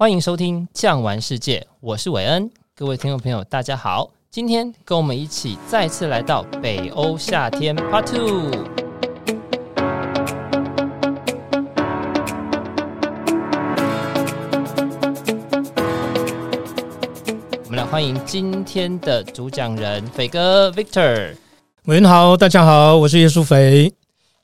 欢迎收听《酱玩世界》，我是韦恩。各位听众朋友，大家好，今天跟我们一起再次来到北欧夏天 Part Two。我们来欢迎今天的主讲人肥哥 Victor。韦恩好，大家好，我是叶舒斐。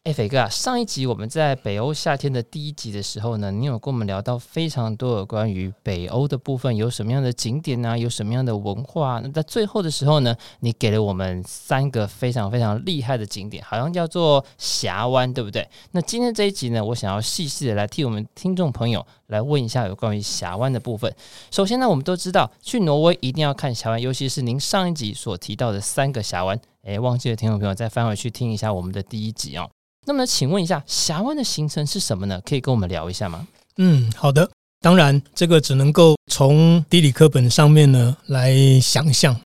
哎，斐哥啊，上一集我们在北欧夏天的第一集的时候呢，你有跟我们聊到非常多有关于北欧的部分，有什么样的景点啊，有什么样的文化？那在最后的时候呢，你给了我们三个非常非常厉害的景点，好像叫做峡湾，对不对？那今天这一集呢，我想要细细的来替我们听众朋友来问一下有关于峡湾的部分。首先呢，我们都知道去挪威一定要看峡湾，尤其是您上一集所提到的三个峡湾。诶，忘记了听众朋友再翻回去听一下我们的第一集哦。那么，请问一下，峡湾的行程是什么呢？可以跟我们聊一下吗？嗯，好的。当然，这个只能够从地理课本上面呢来想象。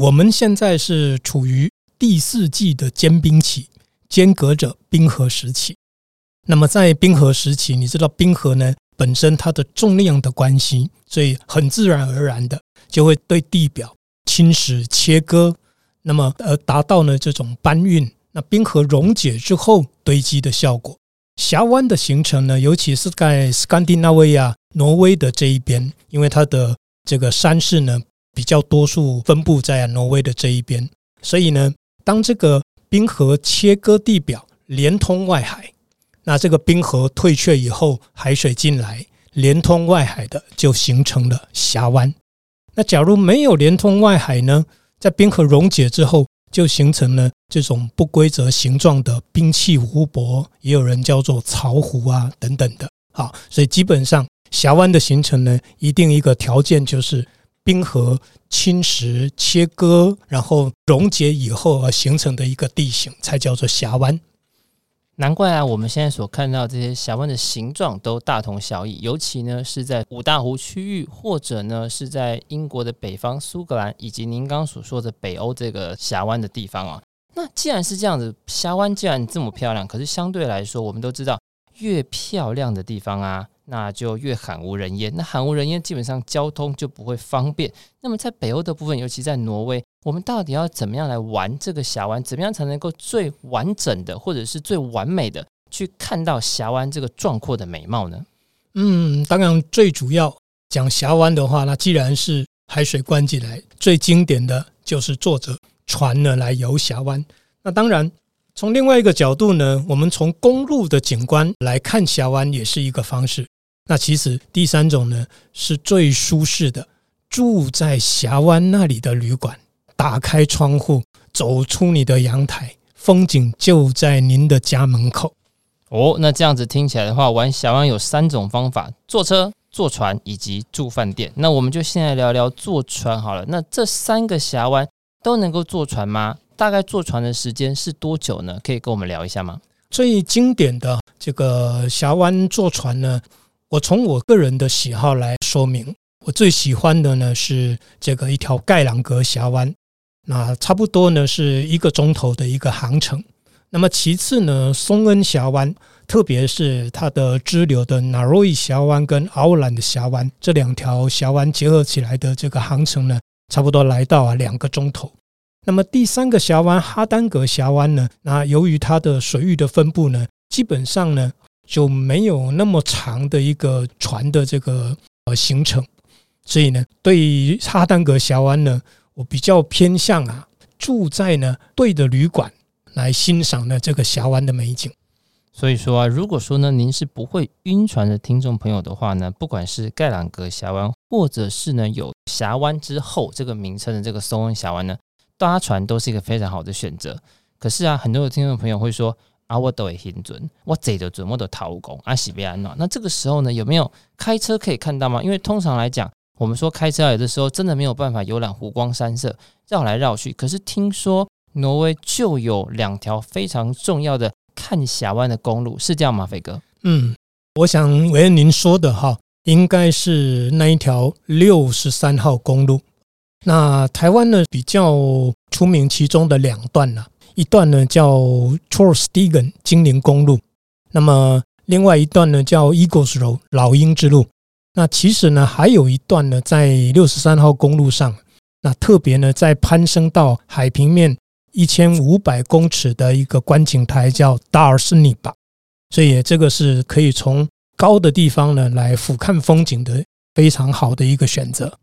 我们现在是处于第四纪的间冰期，间隔着冰河时期。那么，在冰河时期，你知道冰河呢本身它的重量的关系，所以很自然而然的就会对地表侵蚀、切割，那么而达到呢这种搬运。那冰河溶解之后堆积的效果，峡湾的形成呢，尤其是在斯堪的纳维亚、挪威的这一边，因为它的这个山势呢比较多数分布在挪威的这一边，所以呢，当这个冰河切割地表，连通外海，那这个冰河退却以后，海水进来，连通外海的就形成了峡湾。那假如没有连通外海呢，在冰河溶解之后，就形成了这种不规则形状的冰器湖泊，也有人叫做槽湖啊等等的。好，所以基本上峡湾的形成呢，一定一个条件就是冰河侵蚀、切割，然后溶解以后而形成的一个地形，才叫做峡湾。难怪啊，我们现在所看到这些峡湾的形状都大同小异，尤其呢是在五大湖区域，或者呢是在英国的北方苏格兰，以及您刚所说的北欧这个峡湾的地方啊。那既然是这样子，峡湾既然这么漂亮，可是相对来说，我们都知道，越漂亮的地方啊。那就越罕无人烟，那罕无人烟，基本上交通就不会方便。那么在北欧的部分，尤其在挪威，我们到底要怎么样来玩这个峡湾？怎么样才能够最完整的，或者是最完美的去看到峡湾这个壮阔的美貌呢？嗯，当然最主要讲峡湾的话，那既然是海水关进来，最经典的就是坐着船呢来游峡湾。那当然。从另外一个角度呢，我们从公路的景观来看峡湾也是一个方式。那其实第三种呢，是最舒适的，住在峡湾那里的旅馆，打开窗户，走出你的阳台，风景就在您的家门口。哦，那这样子听起来的话，玩峡湾有三种方法：坐车、坐船以及住饭店。那我们就先来聊聊坐船好了。那这三个峡湾都能够坐船吗？大概坐船的时间是多久呢？可以跟我们聊一下吗？最经典的这个峡湾坐船呢，我从我个人的喜好来说明，我最喜欢的呢是这个一条盖朗格峡湾，那差不多呢是一个钟头的一个航程。那么其次呢，松恩峡湾，特别是它的支流的纳罗伊峡湾跟奥兰的峡湾这两条峡湾结合起来的这个航程呢，差不多来到啊两个钟头。那么第三个峡湾哈丹格峡湾呢，那由于它的水域的分布呢，基本上呢就没有那么长的一个船的这个呃行程，所以呢，对于哈丹格峡湾呢，我比较偏向啊住在呢对的旅馆来欣赏呢这个峡湾的美景。所以说啊，如果说呢您是不会晕船的听众朋友的话呢，不管是盖朗格峡湾，或者是呢有峡湾之后这个名称的这个松恩峡湾呢。搭船都是一个非常好的选择，可是啊，很多的听众朋友会说啊，我都会很准，我贼的准，我都逃工啊，喜别安暖。那这个时候呢，有没有开车可以看到吗？因为通常来讲，我们说开车有的时候真的没有办法游览湖光山色，绕来绕去。可是听说挪威就有两条非常重要的看峡湾的公路，是这样吗？斐哥？嗯，我想韦恩您说的哈，应该是那一条六十三号公路。那台湾呢，比较出名其中的两段呢，一段呢叫 Trollstigen 精灵公路，那么另外一段呢叫 Eagles Road 老鹰之路。那其实呢，还有一段呢，在六十三号公路上，那特别呢，在攀升到海平面一千五百公尺的一个观景台，叫达尔斯尼巴，所以这个是可以从高的地方呢来俯瞰风景的非常好的一个选择。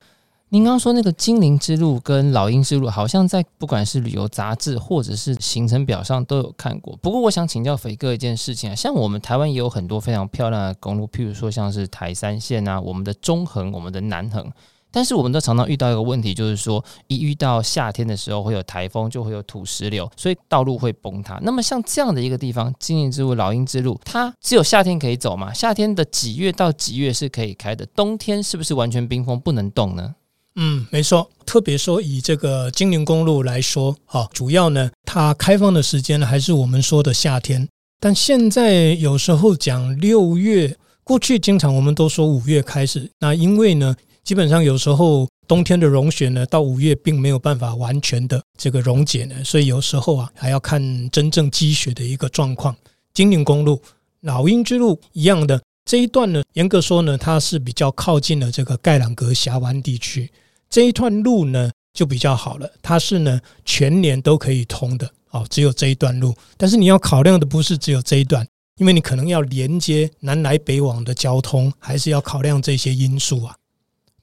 您刚刚说那个精灵之路跟老鹰之路，好像在不管是旅游杂志或者是行程表上都有看过。不过，我想请教肥哥一件事情啊，像我们台湾也有很多非常漂亮的公路，譬如说像是台三线啊，我们的中横、我们的南横。但是，我们都常常遇到一个问题，就是说一遇到夏天的时候会有台风，就会有土石流，所以道路会崩塌。那么，像这样的一个地方，精灵之路、老鹰之路，它只有夏天可以走吗？夏天的几月到几月是可以开的？冬天是不是完全冰封不能动呢？嗯，没错。特别说以这个金陵公路来说，啊，主要呢，它开放的时间呢还是我们说的夏天。但现在有时候讲六月，过去经常我们都说五月开始。那因为呢，基本上有时候冬天的融雪呢，到五月并没有办法完全的这个溶解呢，所以有时候啊，还要看真正积雪的一个状况。金陵公路、老鹰之路一样的这一段呢，严格说呢，它是比较靠近了这个盖朗格峡湾地区。这一段路呢就比较好了，它是呢全年都可以通的哦，只有这一段路。但是你要考量的不是只有这一段，因为你可能要连接南来北往的交通，还是要考量这些因素啊。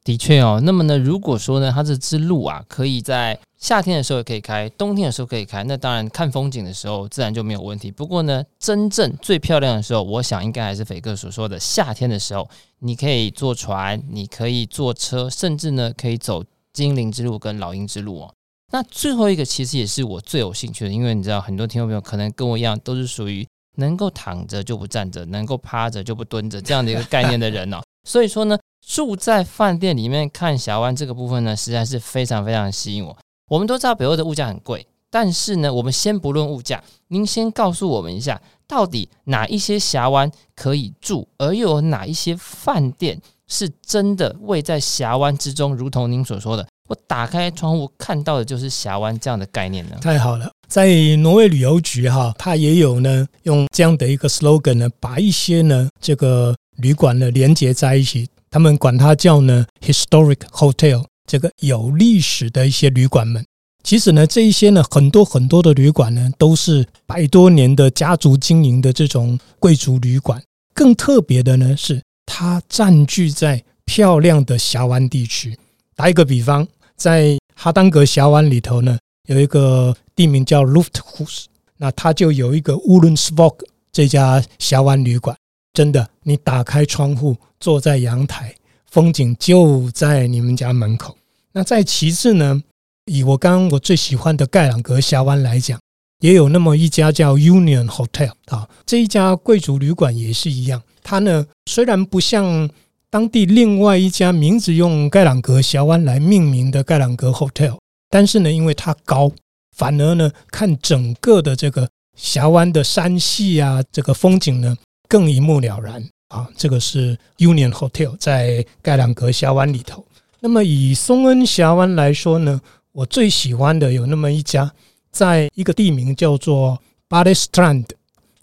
的确哦，那么呢，如果说呢，它这支路啊，可以在夏天的时候也可以开，冬天的时候可以开，那当然看风景的时候自然就没有问题。不过呢，真正最漂亮的时候，我想应该还是斐哥所说的夏天的时候。你可以坐船，你可以坐车，甚至呢可以走精灵之路跟老鹰之路哦。那最后一个其实也是我最有兴趣的，因为你知道很多听众朋友可能跟我一样，都是属于能够躺着就不站着，能够趴着就不蹲着这样的一个概念的人哦。所以说呢，住在饭店里面看峡湾这个部分呢，实在是非常非常吸引我。我们都知道北欧的物价很贵，但是呢，我们先不论物价，您先告诉我们一下。到底哪一些峡湾可以住，而又有哪一些饭店是真的位在峡湾之中？如同您所说的，我打开窗户看到的就是峡湾这样的概念呢？太好了，在挪威旅游局哈，它也有呢，用这样的一个 slogan 呢，把一些呢这个旅馆呢连接在一起，他们管它叫呢 historic hotel，这个有历史的一些旅馆们。其实呢，这一些呢，很多很多的旅馆呢，都是百多年的家族经营的这种贵族旅馆。更特别的呢，是它占据在漂亮的峡湾地区。打一个比方，在哈当格峡湾里头呢，有一个地名叫 Lufthus，那它就有一个 Ullensvåg 这家峡湾旅馆。真的，你打开窗户，坐在阳台，风景就在你们家门口。那再其次呢？以我刚刚我最喜欢的盖朗格峡湾来讲，也有那么一家叫 Union Hotel 啊，这一家贵族旅馆也是一样。它呢虽然不像当地另外一家名字用盖朗格峡湾来命名的盖朗格 Hotel，但是呢，因为它高，反而呢看整个的这个峡湾的山系啊，这个风景呢更一目了然啊。这个是 Union Hotel 在盖朗格峡湾里头。那么以松恩峡湾来说呢？我最喜欢的有那么一家，在一个地名叫做 Balestrand，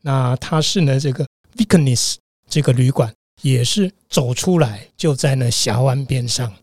那它是呢这个 Vikernes 这个旅馆，也是走出来就在那峡湾边上。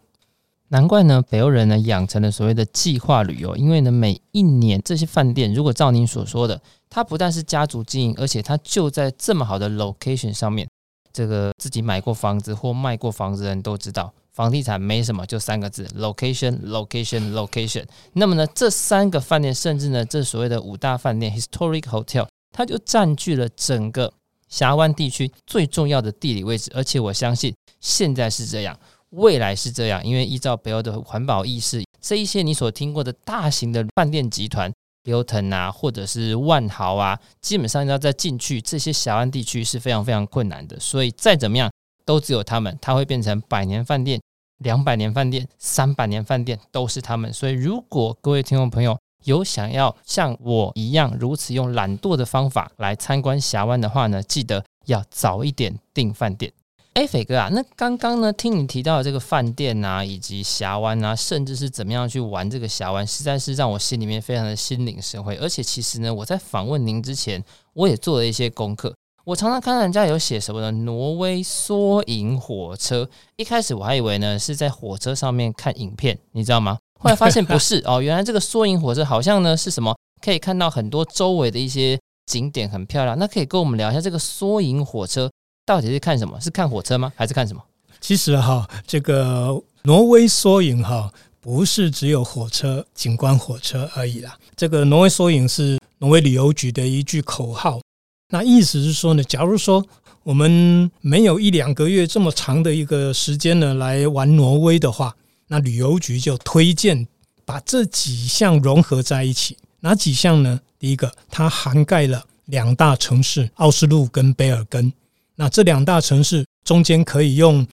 难怪呢，北欧人呢养成了所谓的计划旅游，因为呢每一年这些饭店，如果照您所说的，它不但是家族经营，而且它就在这么好的 location 上面，这个自己买过房子或卖过房子的人都知道。房地产没什么，就三个字：location，location，location。那么呢，这三个饭店，甚至呢，这所谓的五大饭店 （historic hotel），它就占据了整个峡湾地区最重要的地理位置。而且我相信，现在是这样，未来是这样，因为依照北欧的环保意识，这一些你所听过的大型的饭店集团，Hilton 啊，或者是万豪啊，基本上要再进去这些峡湾地区是非常非常困难的。所以再怎么样。都只有他们，它会变成百年饭店、两百年饭店、三百年饭店，都是他们。所以，如果各位听众朋友有想要像我一样如此用懒惰的方法来参观峡湾的话呢，记得要早一点订饭店。哎，斐哥啊，那刚刚呢听你提到的这个饭店啊，以及峡湾啊，甚至是怎么样去玩这个峡湾，实在是让我心里面非常的心领神会。而且，其实呢，我在访问您之前，我也做了一些功课。我常常看到人家有写什么呢挪威缩影火车，一开始我还以为呢是在火车上面看影片，你知道吗？后来发现不是 哦，原来这个缩影火车好像呢是什么，可以看到很多周围的一些景点，很漂亮。那可以跟我们聊一下这个缩影火车到底是看什么？是看火车吗？还是看什么？其实哈，这个挪威缩影哈，不是只有火车景观火车而已啦。这个挪威缩影是挪威旅游局的一句口号。那意思是说呢，假如说我们没有一两个月这么长的一个时间呢，来玩挪威的话。那旅游局就推荐把这几项融合在一起，哪几项呢？第一个，它涵盖了两大城市奥斯陆跟卑尔根。那这两大城市中间可以用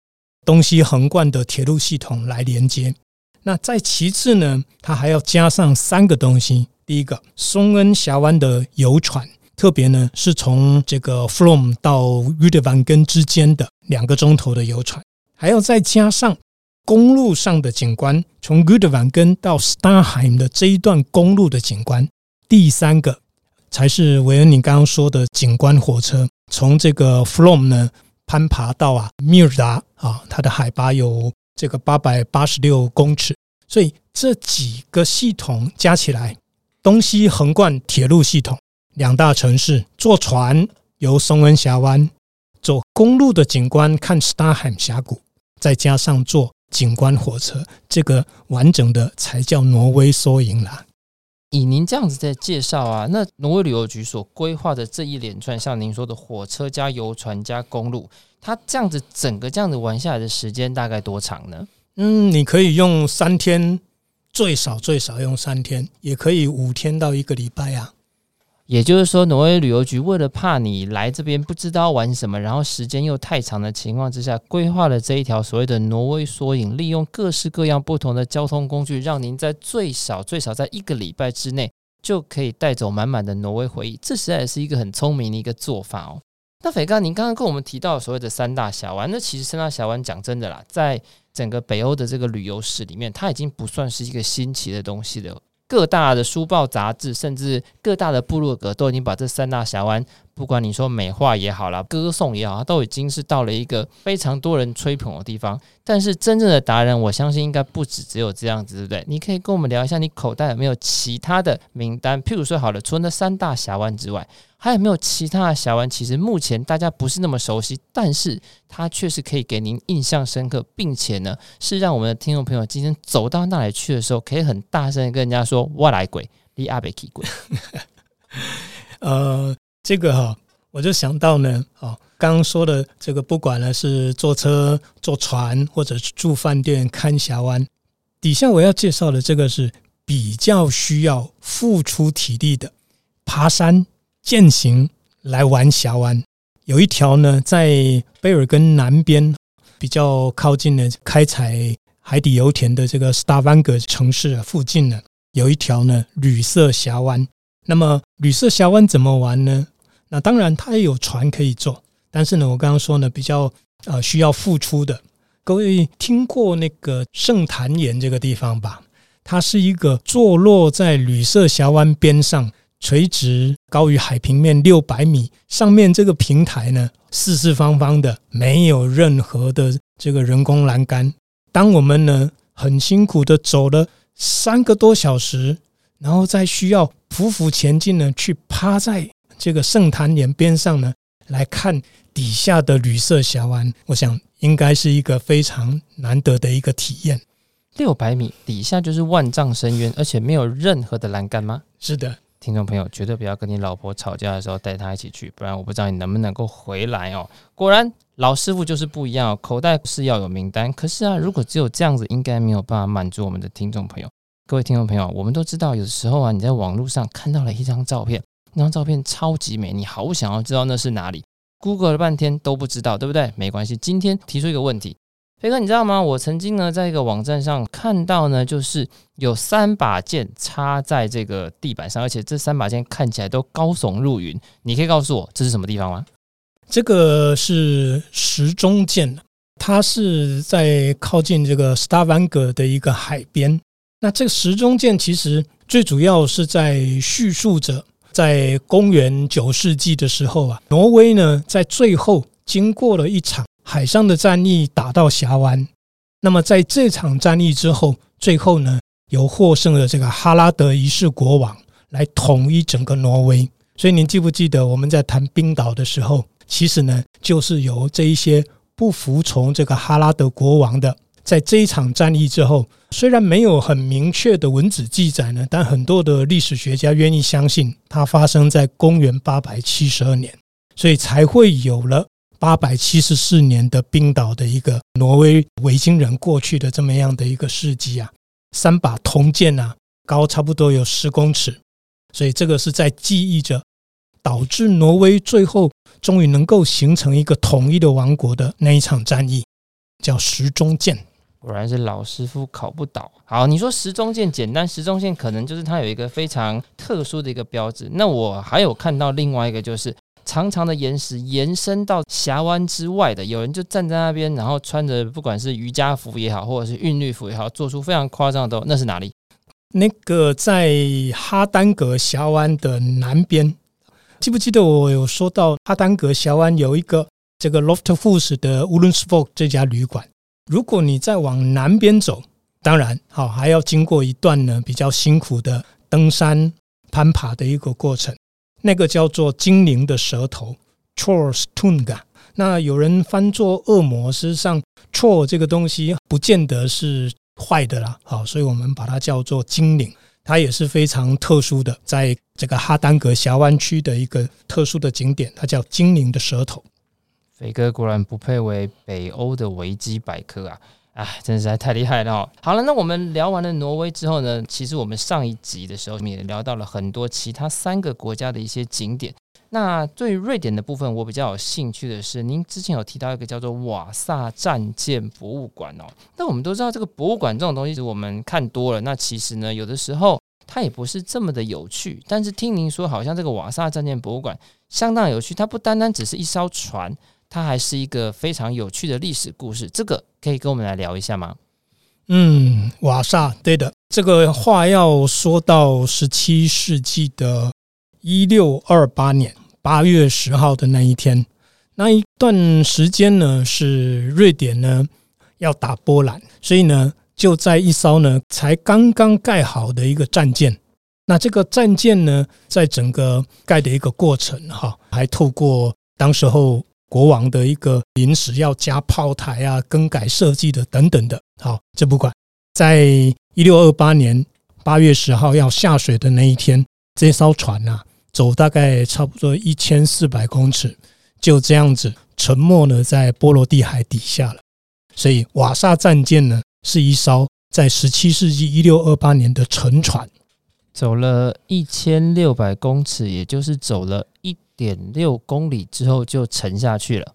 东西横贯的铁路系统来连接。那再其次呢，它还要加上三个东西。第一个，松恩峡湾的游船，特别呢是从这个 From 到 Rudvangen 之间的两个钟头的游船，还要再加上。公路上的景观，从 Rudvangen 到 Starheim 的这一段公路的景观。第三个才是维恩你刚刚说的景观火车，从这个 From 呢攀爬到啊米尔达啊，它的海拔有这个八百八十六公尺。所以这几个系统加起来，东西横贯铁路系统，两大城市，坐船由松恩峡湾，走公路的景观看 Starheim 峡谷，再加上坐。景观火车，这个完整的才叫挪威缩影啦。以您这样子在介绍啊，那挪威旅游局所规划的这一连串，像您说的火车加游船加公路，它这样子整个这样子玩下来的时间大概多长呢？嗯，你可以用三天，最少最少用三天，也可以五天到一个礼拜啊。也就是说，挪威旅游局为了怕你来这边不知道玩什么，然后时间又太长的情况之下，规划了这一条所谓的挪威缩影，利用各式各样不同的交通工具，让您在最少最少在一个礼拜之内就可以带走满满的挪威回忆。这实在是一个很聪明的一个做法哦。那斐哥，您刚刚跟我们提到所谓的三大峡湾，那其实三大峡湾讲真的啦，在整个北欧的这个旅游史里面，它已经不算是一个新奇的东西了。各大的书报杂志，甚至各大的部落格，都已经把这三大峡湾，不管你说美化也好啦，歌颂也好，它都已经是到了一个非常多人吹捧的地方。但是真正的达人，我相信应该不止只有这样子，对不对？你可以跟我们聊一下，你口袋有没有其他的名单？譬如说，好了，除了那三大峡湾之外。还有没有其他的峡湾？其实目前大家不是那么熟悉，但是它确实可以给您印象深刻，并且呢，是让我们的听众朋友今天走到那里去的时候，可以很大声跟人家说：“我来鬼，你阿北去鬼。”呃，这个哈，我就想到呢，哦，刚刚说的这个，不管呢是坐车、坐船，或者是住饭店看峡湾，底下我要介绍的这个是比较需要付出体力的爬山。健行来玩峡湾，有一条呢，在卑尔根南边比较靠近的开采海底油田的这个斯达万格城市附近呢，有一条呢绿色峡湾。那么旅色峡湾怎么玩呢？那当然它也有船可以坐，但是呢，我刚刚说呢，比较呃需要付出的。各位听过那个圣坛岩这个地方吧？它是一个坐落在旅色峡湾边上。垂直高于海平面六百米，上面这个平台呢，四四方方的，没有任何的这个人工栏杆。当我们呢很辛苦的走了三个多小时，然后再需要匍匐前进呢，去趴在这个圣坛岩边上呢，来看底下的旅色峡湾，我想应该是一个非常难得的一个体验。六百米底下就是万丈深渊，而且没有任何的栏杆吗？是的。听众朋友，绝对不要跟你老婆吵架的时候带她一起去，不然我不知道你能不能够回来哦。果然，老师傅就是不一样哦，口袋是要有名单。可是啊，如果只有这样子，应该没有办法满足我们的听众朋友。各位听众朋友，我们都知道，有时候啊，你在网络上看到了一张照片，那张照片超级美，你好想要知道那是哪里，Google 了半天都不知道，对不对？没关系，今天提出一个问题。飞哥，你知道吗？我曾经呢，在一个网站上看到呢，就是有三把剑插在这个地板上，而且这三把剑看起来都高耸入云。你可以告诉我这是什么地方吗？这个是石中剑，它是在靠近这个 Stavanger 的一个海边。那这个时钟剑其实最主要是在叙述着。在公元九世纪的时候啊，挪威呢在最后经过了一场海上的战役，打到峡湾。那么在这场战役之后，最后呢由获胜的这个哈拉德一世国王来统一整个挪威。所以您记不记得我们在谈冰岛的时候，其实呢就是由这一些不服从这个哈拉德国王的。在这一场战役之后，虽然没有很明确的文字记载呢，但很多的历史学家愿意相信它发生在公元八百七十二年，所以才会有了八百七十四年的冰岛的一个挪威维京人过去的这么样的一个事迹啊，三把铜剑啊，高差不多有十公尺，所以这个是在记忆着导致挪威最后终于能够形成一个统一的王国的那一场战役，叫石中剑。果然是老师傅考不倒。好，你说石中剑简单，石中剑可能就是它有一个非常特殊的一个标志。那我还有看到另外一个，就是长长的岩石延伸到峡湾之外的，有人就站在那边，然后穿着不管是瑜伽服也好，或者是韵律服也好，做出非常夸张的动作。那是哪里？那个在哈丹格峡湾的南边。记不记得我有说到哈丹格峡湾有一个这个 Loftfoss 的 Ullensborg 这家旅馆？如果你再往南边走，当然好还要经过一段呢比较辛苦的登山攀爬的一个过程，那个叫做精灵的舌头 Trollstunga。那有人翻作恶魔，事实上 Troll 这个东西不见得是坏的啦。好，所以我们把它叫做精灵，它也是非常特殊的，在这个哈丹格峡湾区的一个特殊的景点，它叫精灵的舌头。飞哥果然不配为北欧的维基百科啊！哎，真是在太厉害了。好了，那我们聊完了挪威之后呢，其实我们上一集的时候，我们也聊到了很多其他三个国家的一些景点。那对于瑞典的部分，我比较有兴趣的是，您之前有提到一个叫做瓦萨战舰博物馆哦。那我们都知道，这个博物馆这种东西，我们看多了，那其实呢，有的时候它也不是这么的有趣。但是听您说，好像这个瓦萨战舰博物馆相当有趣，它不单单只是一艘船。它还是一个非常有趣的历史故事，这个可以跟我们来聊一下吗？嗯，瓦萨，对的，这个话要说到十七世纪的一六二八年八月十号的那一天，那一段时间呢，是瑞典呢要打波兰，所以呢就在一艘呢才刚刚盖好的一个战舰，那这个战舰呢，在整个盖的一个过程哈，还透过当时候。国王的一个临时要加炮台啊，更改设计的等等的，好，这不管。在一六二八年八月十号要下水的那一天，这艘船啊，走大概差不多一千四百公尺，就这样子沉没了在波罗的海底下了。所以瓦萨战舰呢，是一艘在十七世纪一六二八年的沉船，走了一千六百公尺，也就是走了一。点六公里之后就沉下去了。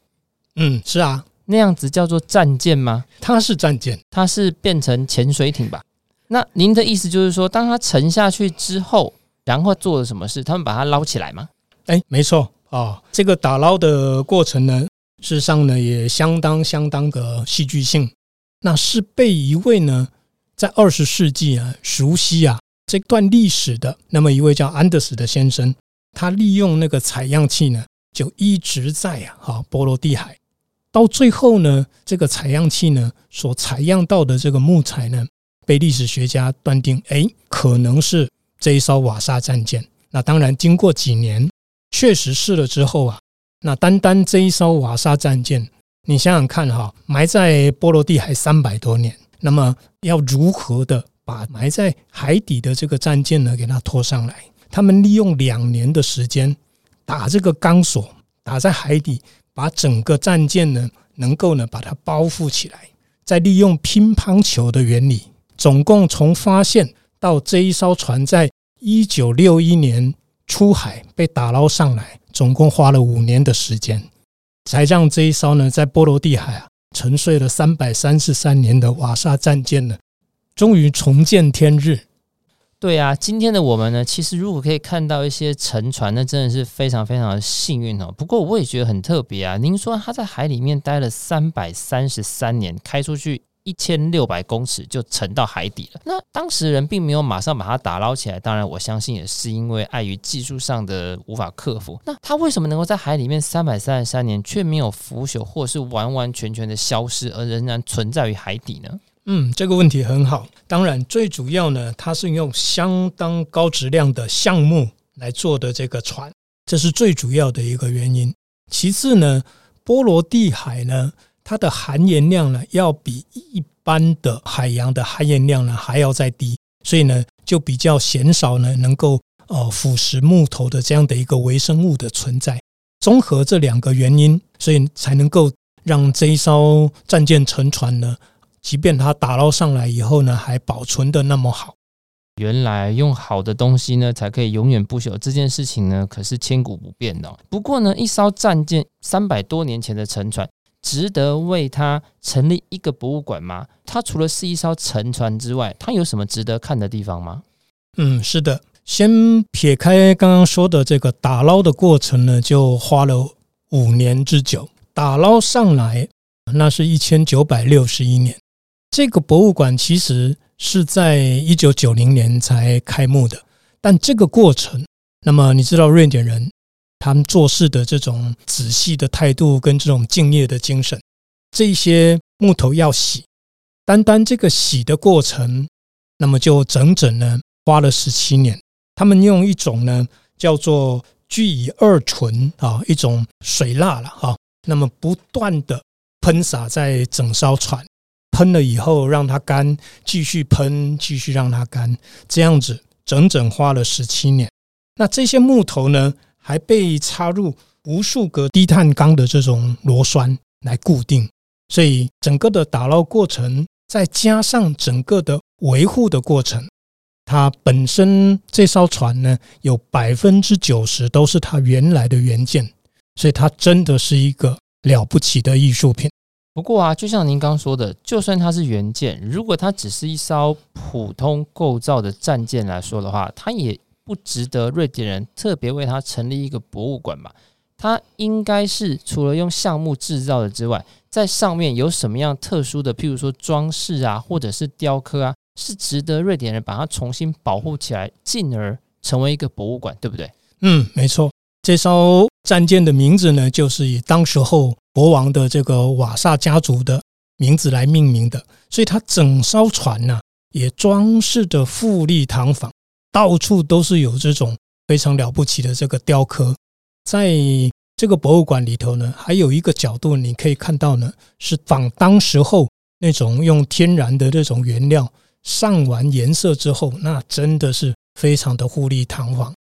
嗯，是啊，那样子叫做战舰吗？它是战舰，它是变成潜水艇吧？那您的意思就是说，当它沉下去之后，然后做了什么事？他们把它捞起来吗？哎，没错啊，哦，这个打捞的过程呢，事实上呢也相当相当的戏剧性。那是被一位呢，在二十世纪啊熟悉啊这段历史的那么一位叫安德斯的先生。他利用那个采样器呢，就一直在啊，哈波罗的海，到最后呢，这个采样器呢所采样到的这个木材呢，被历史学家断定，哎，可能是这一艘瓦萨战舰。那当然，经过几年确实试了之后啊，那单单这一艘瓦萨战舰，你想想看哈，埋在波罗的海三百多年，那么要如何的把埋在海底的这个战舰呢，给它拖上来？他们利用两年的时间打这个钢索，打在海底，把整个战舰呢能够呢把它包覆起来，再利用乒乓球的原理，总共从发现到这一艘船在一九六一年出海被打捞上来，总共花了五年的时间，才让这一艘呢在波罗的海啊沉睡了三百三十三年的瓦萨战舰呢，终于重见天日。对啊，今天的我们呢，其实如果可以看到一些沉船，那真的是非常非常的幸运哦。不过我也觉得很特别啊。您说他在海里面待了三百三十三年，开出去一千六百公尺就沉到海底了。那当时人并没有马上把它打捞起来，当然我相信也是因为碍于技术上的无法克服。那他为什么能够在海里面三百三十三年却没有腐朽或是完完全全的消失，而仍然存在于海底呢？嗯，这个问题很好。当然，最主要呢，它是用相当高质量的橡木来做的这个船，这是最主要的一个原因。其次呢，波罗的海呢，它的含盐量呢，要比一般的海洋的含盐量呢还要再低，所以呢，就比较鲜少呢能够呃腐蚀木头的这样的一个微生物的存在。综合这两个原因，所以才能够让这一艘战舰沉船呢。即便它打捞上来以后呢，还保存的那么好。原来用好的东西呢，才可以永远不朽。这件事情呢，可是千古不变的。不过呢，一艘战舰三百多年前的沉船，值得为它成立一个博物馆吗？它除了是一艘沉船之外，它有什么值得看的地方吗？嗯，是的。先撇开刚刚说的这个打捞的过程呢，就花了五年之久。打捞上来，那是一千九百六十一年。这个博物馆其实是在一九九零年才开幕的，但这个过程，那么你知道瑞典人他们做事的这种仔细的态度跟这种敬业的精神，这些木头要洗，单单这个洗的过程，那么就整整呢花了十七年。他们用一种呢叫做聚乙二醇啊，一种水蜡了哈，那么不断的喷洒在整艘船。喷了以后，让它干，继续喷，继续让它干，这样子整整花了十七年。那这些木头呢，还被插入无数个低碳钢的这种螺栓来固定，所以整个的打捞过程，再加上整个的维护的过程，它本身这艘船呢，有百分之九十都是它原来的原件，所以它真的是一个了不起的艺术品。不过啊，就像您刚说的，就算它是原件，如果它只是一艘普通构造的战舰来说的话，它也不值得瑞典人特别为它成立一个博物馆吧？它应该是除了用橡木制造的之外，在上面有什么样特殊的，譬如说装饰啊，或者是雕刻啊，是值得瑞典人把它重新保护起来，进而成为一个博物馆，对不对？嗯，没错。这艘战舰的名字呢，就是以当时候国王的这个瓦萨家族的名字来命名的。所以它整艘船呢，也装饰的富丽堂皇，到处都是有这种非常了不起的这个雕刻。在这个博物馆里头呢，还有一个角度你可以看到呢，是仿当时候那种用天然的这种原料上完颜色之后，那真的是非常的富丽堂皇。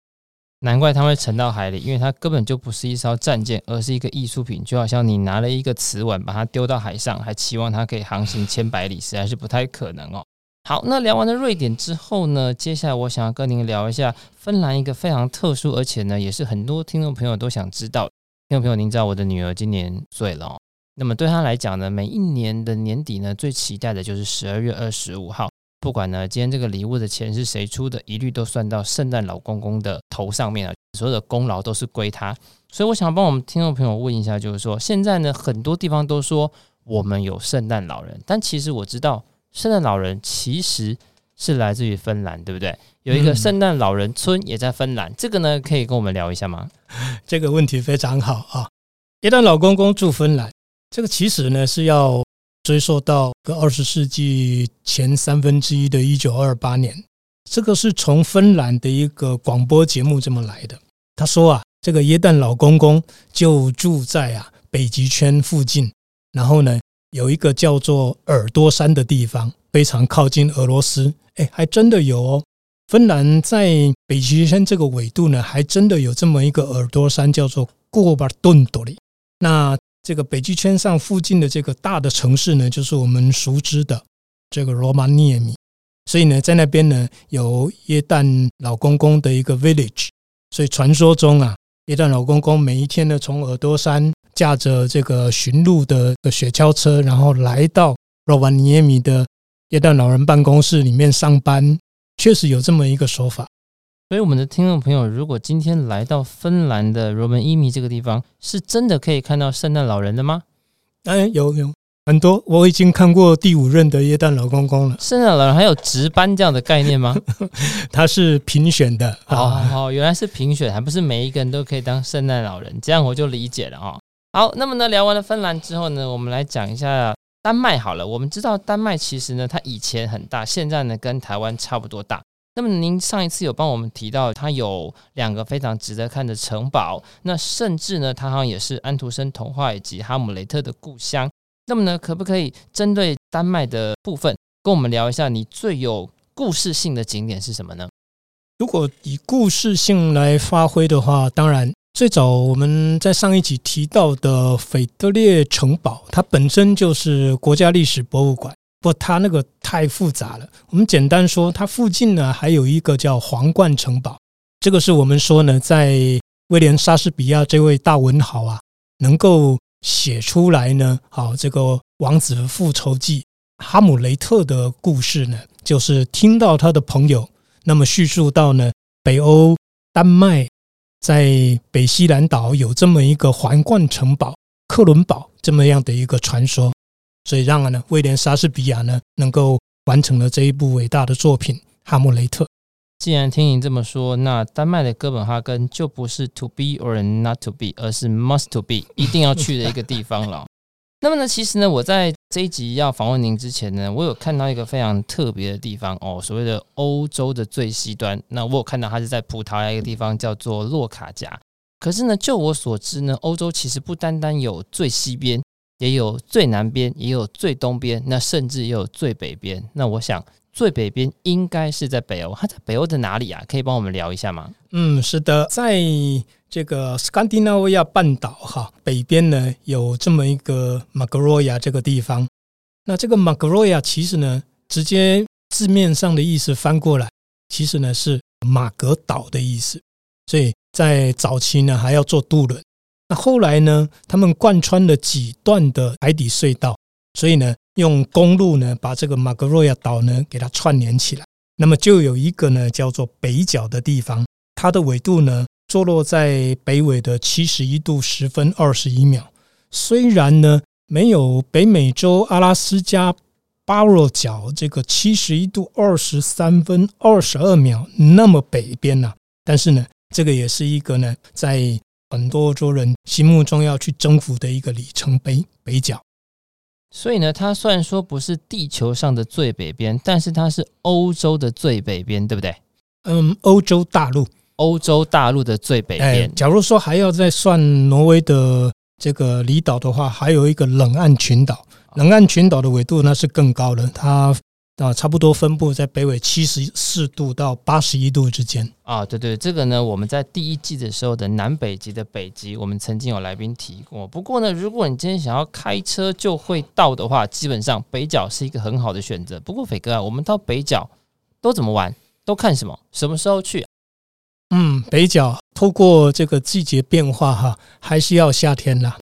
难怪它会沉到海里，因为它根本就不是一艘战舰，而是一个艺术品。就好像你拿了一个瓷碗，把它丢到海上，还期望它可以航行千百里，实在是不太可能哦。好，那聊完了瑞典之后呢，接下来我想要跟您聊一下芬兰一个非常特殊，而且呢，也是很多听众朋友都想知道。听众朋友，您知道我的女儿今年岁了哦，那么对她来讲呢，每一年的年底呢，最期待的就是十二月二十五号。不管呢，今天这个礼物的钱是谁出的，一律都算到圣诞老公公的头上面啊，所有的功劳都是归他。所以我想帮我们听众朋友问一下，就是说，现在呢，很多地方都说我们有圣诞老人，但其实我知道，圣诞老人其实是来自于芬兰，对不对？有一个圣诞老人村也在芬兰，这个呢，可以跟我们聊一下吗？这个问题非常好啊！圣诞老公公住芬兰，这个其实呢是要。追溯到个二十世纪前三分之一的一九二八年，这个是从芬兰的一个广播节目这么来的。他说啊，这个耶诞老公公就住在啊北极圈附近，然后呢有一个叫做耳朵山的地方，非常靠近俄罗斯。哎，还真的有哦，芬兰在北极圈这个纬度呢，还真的有这么一个耳朵山，叫做过巴顿多里。那这个北极圈上附近的这个大的城市呢，就是我们熟知的这个罗马涅米。所以呢，在那边呢有耶诞老公公的一个 village。所以传说中啊，耶诞老公公每一天呢，从耳朵山驾着这个驯鹿的雪橇车，然后来到罗瓦涅米的耶诞老人办公室里面上班，确实有这么一个说法。所以，我们的听众朋友，如果今天来到芬兰的罗门伊米这个地方，是真的可以看到圣诞老人的吗？哎，有有，很多，我已经看过第五任的耶诞老公公了。圣诞老人还有值班这样的概念吗？他是评选的。好好好，原来是评选，还不是每一个人都可以当圣诞老人，这样我就理解了啊。好，那么呢，聊完了芬兰之后呢，我们来讲一下丹麦好了。我们知道丹麦其实呢，它以前很大，现在呢跟台湾差不多大。那么您上一次有帮我们提到，它有两个非常值得看的城堡，那甚至呢，它好像也是安徒生童话以及哈姆雷特的故乡。那么呢，可不可以针对丹麦的部分，跟我们聊一下你最有故事性的景点是什么呢？如果以故事性来发挥的话，当然最早我们在上一集提到的腓特烈城堡，它本身就是国家历史博物馆，不过它那个太复杂了。我们简单说，它附近呢还有一个叫皇冠城堡，这个是我们说呢，在威廉莎士比亚这位大文豪啊，能够。写出来呢，好，这个《王子复仇记》哈姆雷特的故事呢，就是听到他的朋友那么叙述到呢，北欧丹麦在北西兰岛有这么一个皇冠城堡克伦堡这么样的一个传说，所以让呢威廉莎士比亚呢能够完成了这一部伟大的作品《哈姆雷特》。既然听您这么说，那丹麦的哥本哈根就不是 to be or not to be，而是 must to be，一定要去的一个地方了。那么呢，其实呢，我在这一集要访问您之前呢，我有看到一个非常特别的地方哦，所谓的欧洲的最西端。那我有看到它是在葡萄牙一个地方叫做洛卡加。可是呢，就我所知呢，欧洲其实不单单有最西边，也有最南边，也有最东边，那甚至也有最北边。那我想。最北边应该是在北欧，它在北欧的哪里啊？可以帮我们聊一下吗？嗯，是的，在这个斯堪的纳维亚半岛哈北边呢，有这么一个马格罗亚这个地方。那这个马格罗亚其实呢，直接字面上的意思翻过来，其实呢是马格岛的意思。所以在早期呢，还要坐渡轮。那后来呢，他们贯穿了几段的海底隧道，所以呢。用公路呢，把这个马格罗亚岛呢给它串联起来，那么就有一个呢叫做北角的地方，它的纬度呢坐落在北纬的七十一度十分二十一秒。虽然呢没有北美洲阿拉斯加巴罗角这个七十一度二十三分二十二秒那么北边呐，但是呢，这个也是一个呢在很多欧洲人心目中要去征服的一个里程碑——北角。所以呢，它虽然说不是地球上的最北边，但是它是欧洲的最北边，对不对？嗯，欧洲大陆，欧洲大陆的最北边。哎，假如说还要再算挪威的这个离岛的话，还有一个冷岸群岛。冷岸群岛的纬度那是更高的，它。啊，差不多分布在北纬七十四度到八十一度之间啊。对对，这个呢，我们在第一季的时候的南北极的北极，我们曾经有来宾提过。不过呢，如果你今天想要开车就会到的话，基本上北角是一个很好的选择。不过斐哥啊，我们到北角都怎么玩？都看什么？什么时候去啊？嗯，北角透过这个季节变化哈，还是要夏天啦。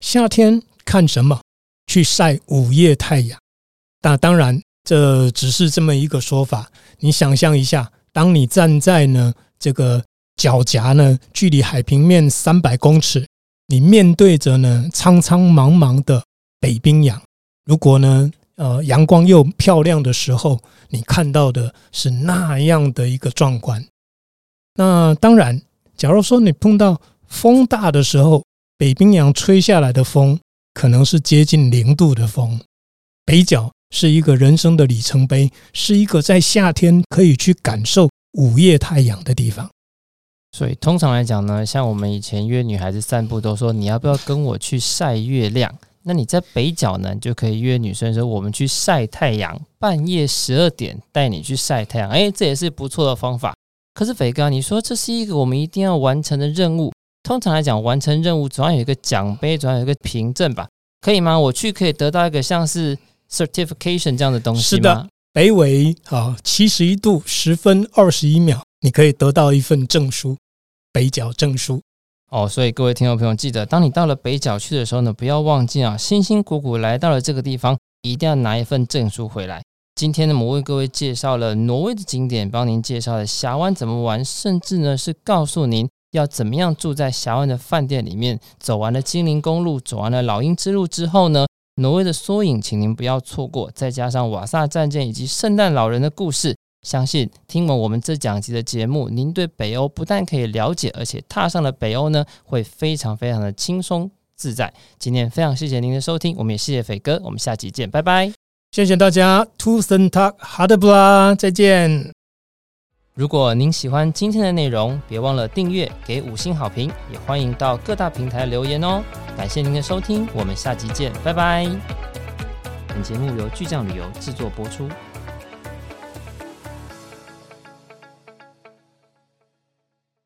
夏天看什么？去晒午夜太阳。那当然。这只是这么一个说法。你想象一下，当你站在呢这个脚夹呢，距离海平面三百公尺，你面对着呢苍苍茫茫的北冰洋。如果呢呃阳光又漂亮的时候，你看到的是那样的一个壮观。那当然，假如说你碰到风大的时候，北冰洋吹下来的风可能是接近零度的风，北角。是一个人生的里程碑，是一个在夏天可以去感受午夜太阳的地方。所以通常来讲呢，像我们以前约女孩子散步，都说你要不要跟我去晒月亮？那你在北角呢，就可以约女生说我们去晒太阳，半夜十二点带你去晒太阳。哎，这也是不错的方法。可是肥哥，你说这是一个我们一定要完成的任务。通常来讲，完成任务总要有一个奖杯，总要有一个凭证吧？可以吗？我去可以得到一个像是。Certification 这样的东西是的，北纬啊七十一度十分二十一秒，你可以得到一份证书，北角证书哦。所以各位听众朋友，记得当你到了北角去的时候呢，不要忘记啊，辛辛苦苦来到了这个地方，一定要拿一份证书回来。今天呢，我为各位介绍了挪威的景点，帮您介绍了峡湾怎么玩，甚至呢是告诉您要怎么样住在峡湾的饭店里面。走完了精灵公路，走完了老鹰之路之后呢，挪威的缩影，请您不要错过。再加上瓦萨战舰以及圣诞老人的故事，相信听完我们这讲集的节目，您对北欧不但可以了解，而且踏上了北欧呢，会非常非常的轻松自在。今天非常谢谢您的收听，我们也谢谢斐哥，我们下集见，拜拜。谢谢大家，Tusen Takk Ha det bra，再见。如果您喜欢今天的内容，别忘了订阅、给五星好评，也欢迎到各大平台留言哦。感谢您的收听，我们下集见，拜拜。本节目由巨匠旅游制作播出。